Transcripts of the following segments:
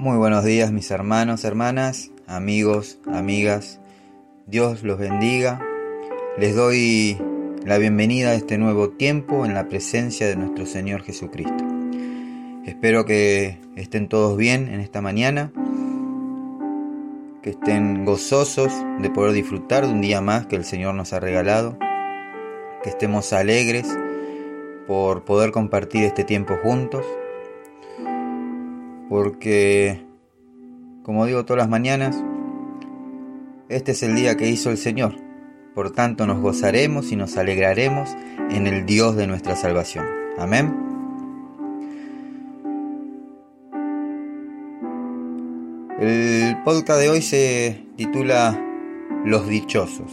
Muy buenos días mis hermanos, hermanas, amigos, amigas. Dios los bendiga. Les doy la bienvenida a este nuevo tiempo en la presencia de nuestro Señor Jesucristo. Espero que estén todos bien en esta mañana, que estén gozosos de poder disfrutar de un día más que el Señor nos ha regalado, que estemos alegres por poder compartir este tiempo juntos porque, como digo todas las mañanas, este es el día que hizo el Señor. Por tanto, nos gozaremos y nos alegraremos en el Dios de nuestra salvación. Amén. El podcast de hoy se titula Los Dichosos.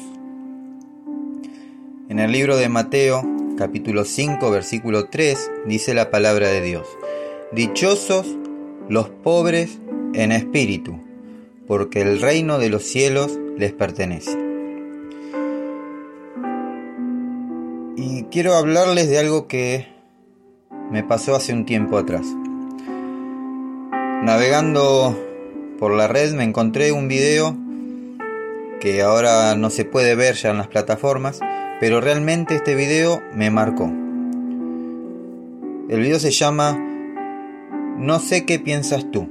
En el libro de Mateo, capítulo 5, versículo 3, dice la palabra de Dios. Dichosos los pobres en espíritu, porque el reino de los cielos les pertenece. Y quiero hablarles de algo que me pasó hace un tiempo atrás. Navegando por la red me encontré un video que ahora no se puede ver ya en las plataformas, pero realmente este video me marcó. El video se llama no sé qué piensas tú.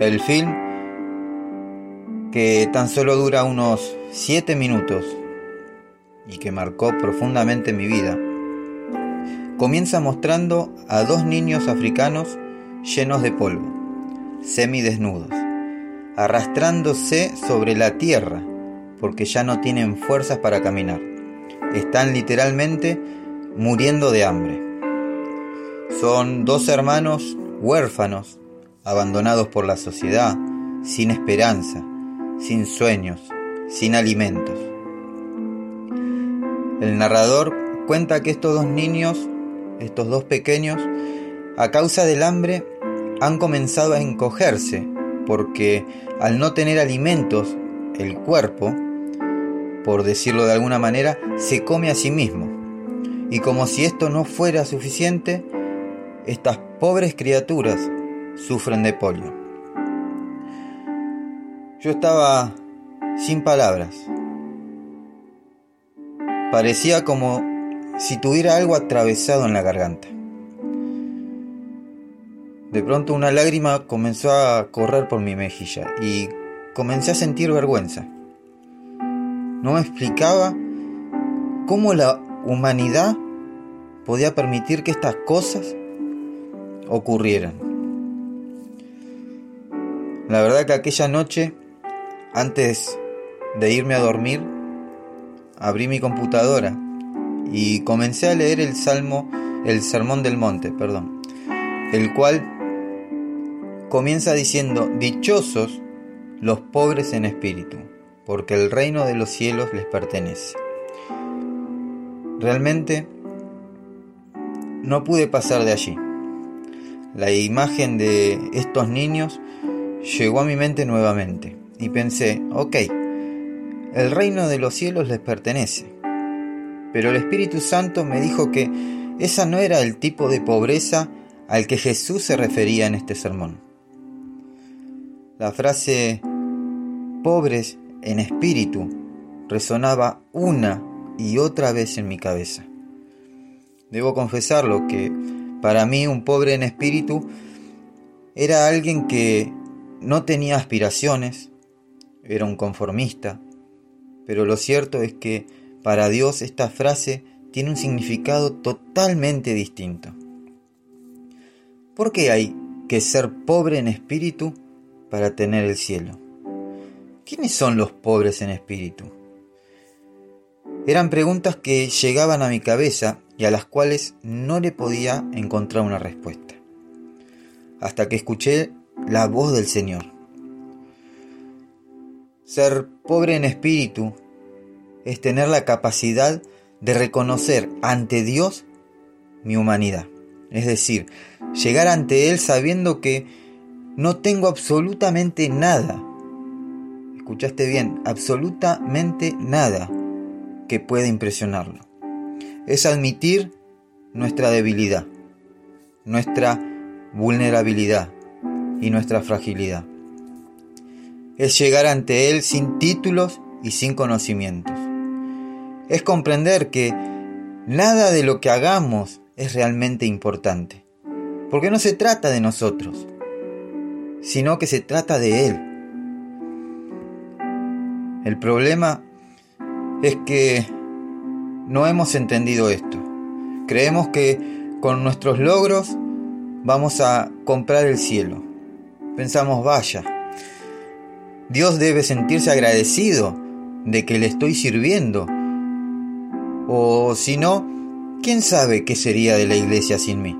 El film, que tan solo dura unos 7 minutos y que marcó profundamente mi vida, comienza mostrando a dos niños africanos llenos de polvo, semidesnudos, arrastrándose sobre la tierra porque ya no tienen fuerzas para caminar. Están literalmente muriendo de hambre. Son dos hermanos huérfanos, abandonados por la sociedad, sin esperanza, sin sueños, sin alimentos. El narrador cuenta que estos dos niños, estos dos pequeños, a causa del hambre, han comenzado a encogerse porque al no tener alimentos, el cuerpo, por decirlo de alguna manera, se come a sí mismo. Y como si esto no fuera suficiente, estas pobres criaturas sufren de polio. Yo estaba sin palabras. Parecía como si tuviera algo atravesado en la garganta. De pronto una lágrima comenzó a correr por mi mejilla y comencé a sentir vergüenza. No me explicaba cómo la humanidad podía permitir que estas cosas ocurrieran. La verdad que aquella noche, antes de irme a dormir, abrí mi computadora y comencé a leer el Salmo, el Sermón del Monte, perdón, el cual comienza diciendo, dichosos los pobres en espíritu, porque el reino de los cielos les pertenece. Realmente no pude pasar de allí. La imagen de estos niños llegó a mi mente nuevamente y pensé, ok, el reino de los cielos les pertenece. Pero el Espíritu Santo me dijo que esa no era el tipo de pobreza al que Jesús se refería en este sermón. La frase pobres en espíritu resonaba una y otra vez en mi cabeza. Debo confesarlo que para mí un pobre en espíritu era alguien que no tenía aspiraciones, era un conformista, pero lo cierto es que para Dios esta frase tiene un significado totalmente distinto. ¿Por qué hay que ser pobre en espíritu para tener el cielo? ¿Quiénes son los pobres en espíritu? Eran preguntas que llegaban a mi cabeza y a las cuales no le podía encontrar una respuesta. Hasta que escuché la voz del Señor. Ser pobre en espíritu es tener la capacidad de reconocer ante Dios mi humanidad. Es decir, llegar ante Él sabiendo que no tengo absolutamente nada. Escuchaste bien, absolutamente nada que impresionarlo es admitir nuestra debilidad, nuestra vulnerabilidad, y nuestra fragilidad. Es llegar ante Él sin títulos y sin conocimientos. Es comprender que nada de lo que hagamos es realmente importante. Porque no se trata de nosotros, sino que se trata de Él. El problema es que no hemos entendido esto. Creemos que con nuestros logros vamos a comprar el cielo. Pensamos, vaya, Dios debe sentirse agradecido de que le estoy sirviendo. O si no, ¿quién sabe qué sería de la iglesia sin mí?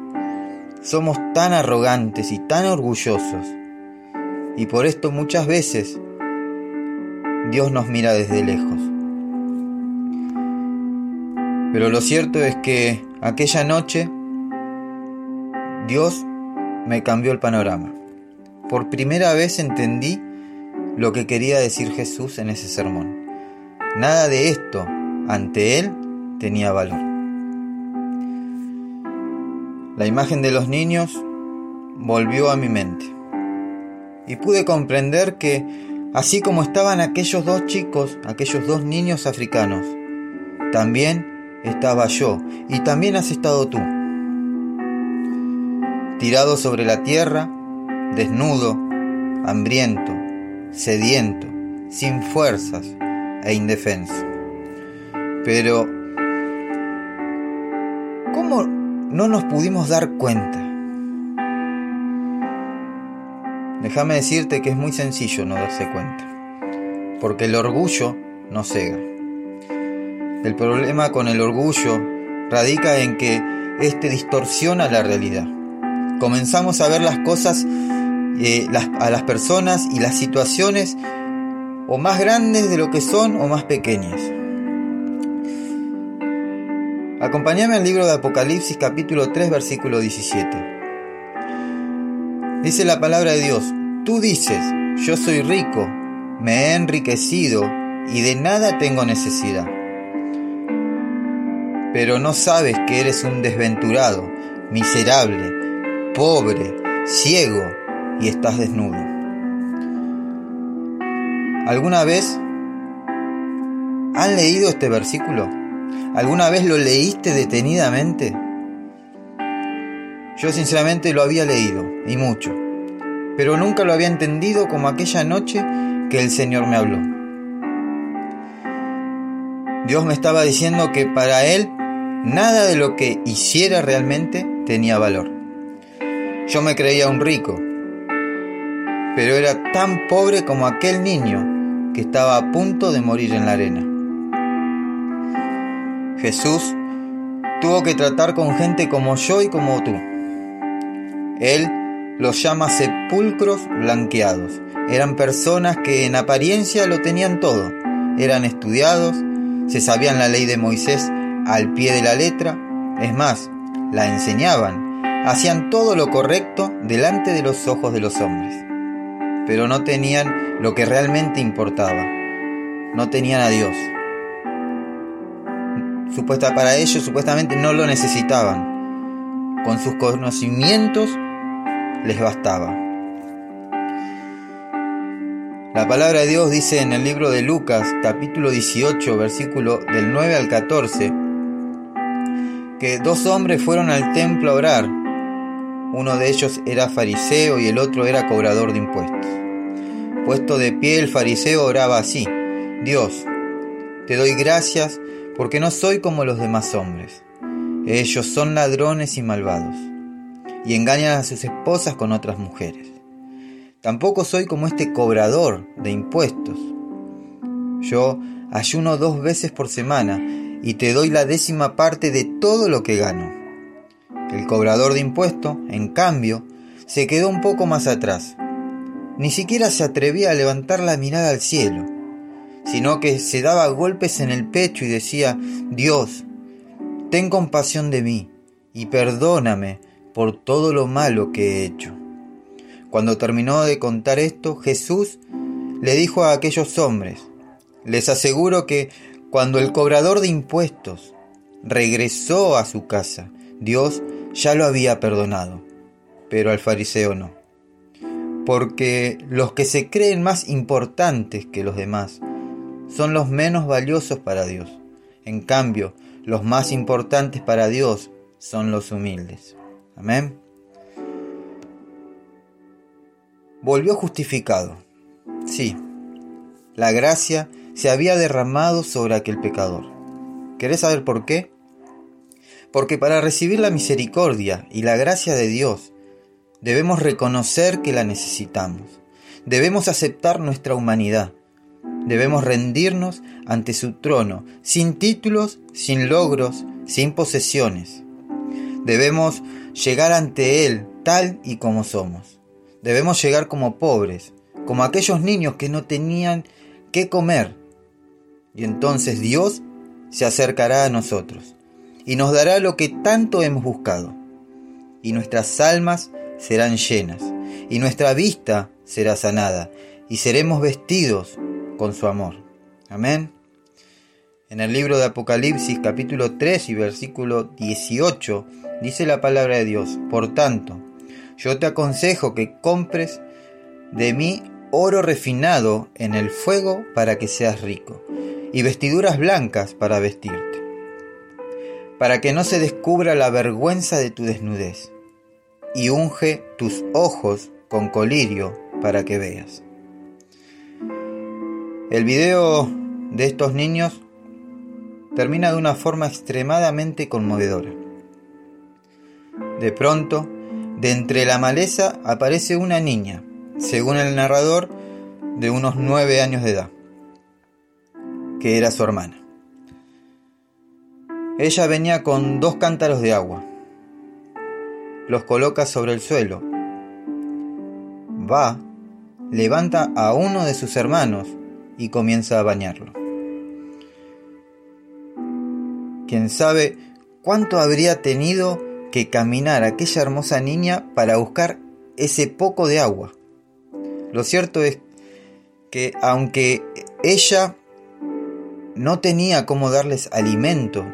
Somos tan arrogantes y tan orgullosos. Y por esto muchas veces Dios nos mira desde lejos. Pero lo cierto es que aquella noche Dios me cambió el panorama. Por primera vez entendí lo que quería decir Jesús en ese sermón. Nada de esto ante Él tenía valor. La imagen de los niños volvió a mi mente y pude comprender que así como estaban aquellos dos chicos, aquellos dos niños africanos, también estaba yo y también has estado tú. Tirado sobre la tierra, desnudo, hambriento, sediento, sin fuerzas e indefenso. Pero, ¿cómo no nos pudimos dar cuenta? Déjame decirte que es muy sencillo no darse cuenta, porque el orgullo nos cega. El problema con el orgullo radica en que éste distorsiona la realidad. Comenzamos a ver las cosas, eh, a las personas y las situaciones o más grandes de lo que son o más pequeñas. Acompáñame al libro de Apocalipsis capítulo 3 versículo 17. Dice la palabra de Dios, tú dices, yo soy rico, me he enriquecido y de nada tengo necesidad. Pero no sabes que eres un desventurado, miserable, pobre, ciego y estás desnudo. ¿Alguna vez han leído este versículo? ¿Alguna vez lo leíste detenidamente? Yo sinceramente lo había leído, y mucho, pero nunca lo había entendido como aquella noche que el Señor me habló. Dios me estaba diciendo que para Él nada de lo que hiciera realmente tenía valor. Yo me creía un rico, pero era tan pobre como aquel niño que estaba a punto de morir en la arena. Jesús tuvo que tratar con gente como yo y como tú él los llama sepulcros blanqueados. Eran personas que en apariencia lo tenían todo. Eran estudiados, se sabían la ley de Moisés al pie de la letra, es más, la enseñaban, hacían todo lo correcto delante de los ojos de los hombres. Pero no tenían lo que realmente importaba. No tenían a Dios. Supuesta para ellos, supuestamente no lo necesitaban. Con sus conocimientos les bastaba. La palabra de Dios dice en el libro de Lucas, capítulo 18, versículo del 9 al 14, que dos hombres fueron al templo a orar. Uno de ellos era fariseo y el otro era cobrador de impuestos. Puesto de pie el fariseo oraba así, Dios, te doy gracias porque no soy como los demás hombres. Ellos son ladrones y malvados y engañan a sus esposas con otras mujeres. Tampoco soy como este cobrador de impuestos. Yo ayuno dos veces por semana y te doy la décima parte de todo lo que gano. El cobrador de impuestos, en cambio, se quedó un poco más atrás. Ni siquiera se atrevía a levantar la mirada al cielo, sino que se daba golpes en el pecho y decía, Dios, ten compasión de mí y perdóname por todo lo malo que he hecho. Cuando terminó de contar esto, Jesús le dijo a aquellos hombres, les aseguro que cuando el cobrador de impuestos regresó a su casa, Dios ya lo había perdonado, pero al fariseo no. porque los que se creen más importantes que los demás son los menos valiosos para Dios. En cambio, los más importantes para Dios son los humildes. Amén. Volvió justificado. Sí, la gracia se había derramado sobre aquel pecador. ¿Querés saber por qué? Porque para recibir la misericordia y la gracia de Dios, debemos reconocer que la necesitamos. Debemos aceptar nuestra humanidad. Debemos rendirnos ante su trono, sin títulos, sin logros, sin posesiones. Debemos llegar ante Él tal y como somos. Debemos llegar como pobres, como aquellos niños que no tenían qué comer. Y entonces Dios se acercará a nosotros y nos dará lo que tanto hemos buscado. Y nuestras almas serán llenas, y nuestra vista será sanada, y seremos vestidos con su amor. Amén. En el libro de Apocalipsis capítulo 3 y versículo 18 dice la palabra de Dios, por tanto, yo te aconsejo que compres de mí oro refinado en el fuego para que seas rico, y vestiduras blancas para vestirte, para que no se descubra la vergüenza de tu desnudez, y unge tus ojos con colirio para que veas. El video de estos niños termina de una forma extremadamente conmovedora. De pronto, de entre la maleza aparece una niña según el narrador, de unos nueve años de edad, que era su hermana. Ella venía con dos cántaros de agua, los coloca sobre el suelo, va, levanta a uno de sus hermanos y comienza a bañarlo. Quién sabe cuánto habría tenido que caminar aquella hermosa niña para buscar ese poco de agua lo cierto es que aunque ella no tenía cómo darles alimentos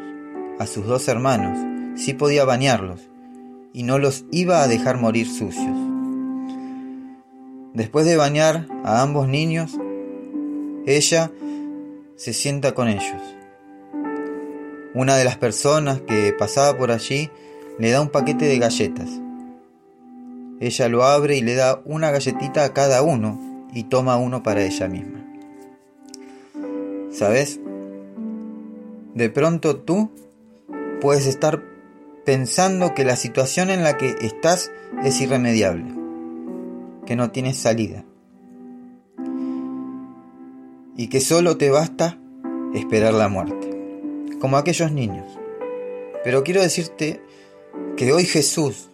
a sus dos hermanos, sí podía bañarlos y no los iba a dejar morir sucios. Después de bañar a ambos niños, ella se sienta con ellos. Una de las personas que pasaba por allí le da un paquete de galletas ella lo abre y le da una galletita a cada uno y toma uno para ella misma. ¿Sabes? De pronto tú puedes estar pensando que la situación en la que estás es irremediable, que no tienes salida y que solo te basta esperar la muerte, como aquellos niños. Pero quiero decirte que hoy Jesús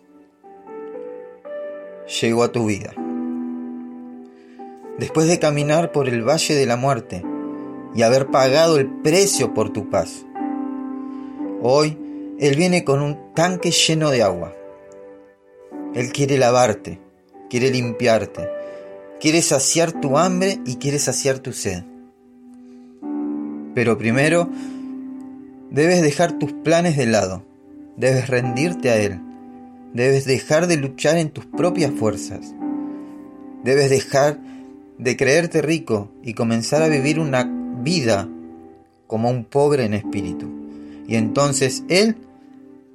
llegó a tu vida. Después de caminar por el valle de la muerte y haber pagado el precio por tu paz, hoy Él viene con un tanque lleno de agua. Él quiere lavarte, quiere limpiarte, quiere saciar tu hambre y quiere saciar tu sed. Pero primero debes dejar tus planes de lado, debes rendirte a Él Debes dejar de luchar en tus propias fuerzas. Debes dejar de creerte rico y comenzar a vivir una vida como un pobre en espíritu. Y entonces Él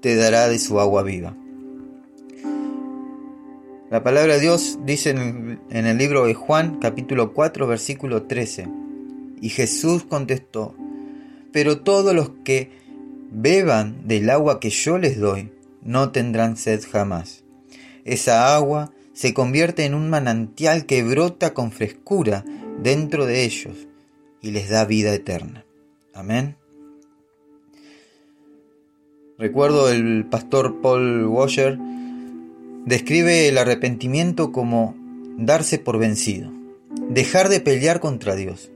te dará de su agua viva. La palabra de Dios dice en el, libro de Juan capítulo 4 versículo 13. Y Jesús contestó, pero todos los que beban del agua que yo les doy no tendrán sed jamás. Esa agua se convierte en un manantial que brota con frescura dentro de ellos y les da vida eterna. Amén. Recuerdo el pastor Paul Washer describe el arrepentimiento como darse por vencido, dejar de pelear contra Dios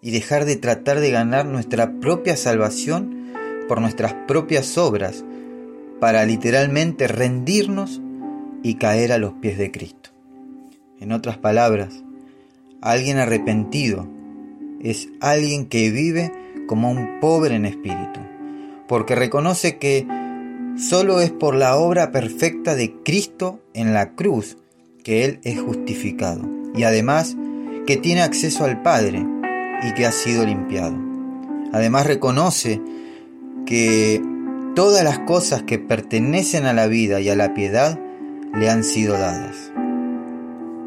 y dejar de tratar de ganar nuestra propia salvación por nuestras propias obras para literalmente rendirnos y caer a los pies de Cristo. En otras palabras, alguien arrepentido es alguien que vive como un pobre en espíritu, porque reconoce que solo es por la obra perfecta de Cristo en la cruz que Él es justificado y además que tiene acceso al Padre y que ha sido limpiado. Además reconoce que todas las cosas que pertenecen a la vida y a la piedad le han sido dadas.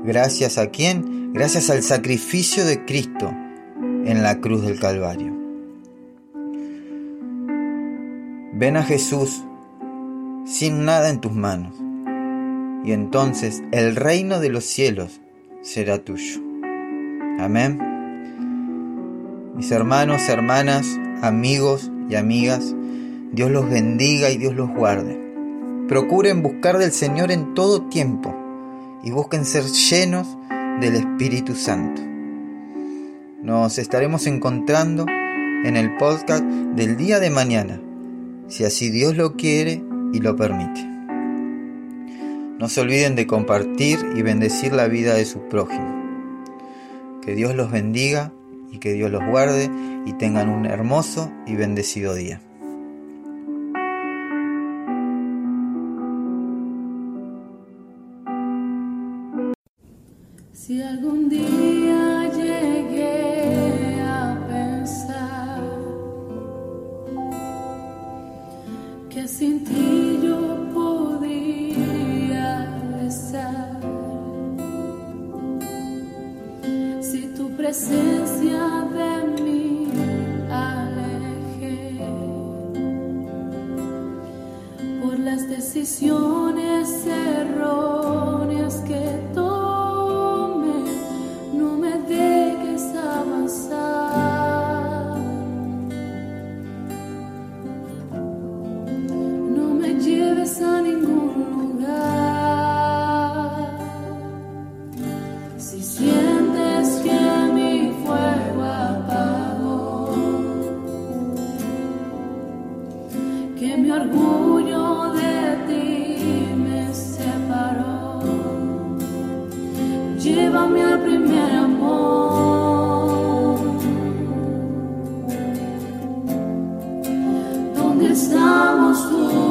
Gracias a quién? Gracias al sacrificio de Cristo en la cruz del Calvario. Ven a Jesús sin nada en tus manos, y entonces el reino de los cielos será tuyo. Amén. Mis hermanos, hermanas, amigos y amigas, Dios los bendiga y Dios los guarde. Procuren buscar del Señor en todo tiempo y busquen ser llenos del Espíritu Santo. Nos estaremos encontrando en el podcast del día de mañana, si así Dios lo quiere y lo permite. No se olviden de compartir y bendecir la vida de su prójimo. Que Dios los bendiga y que Dios los guarde y tengan un hermoso y bendecido día. nos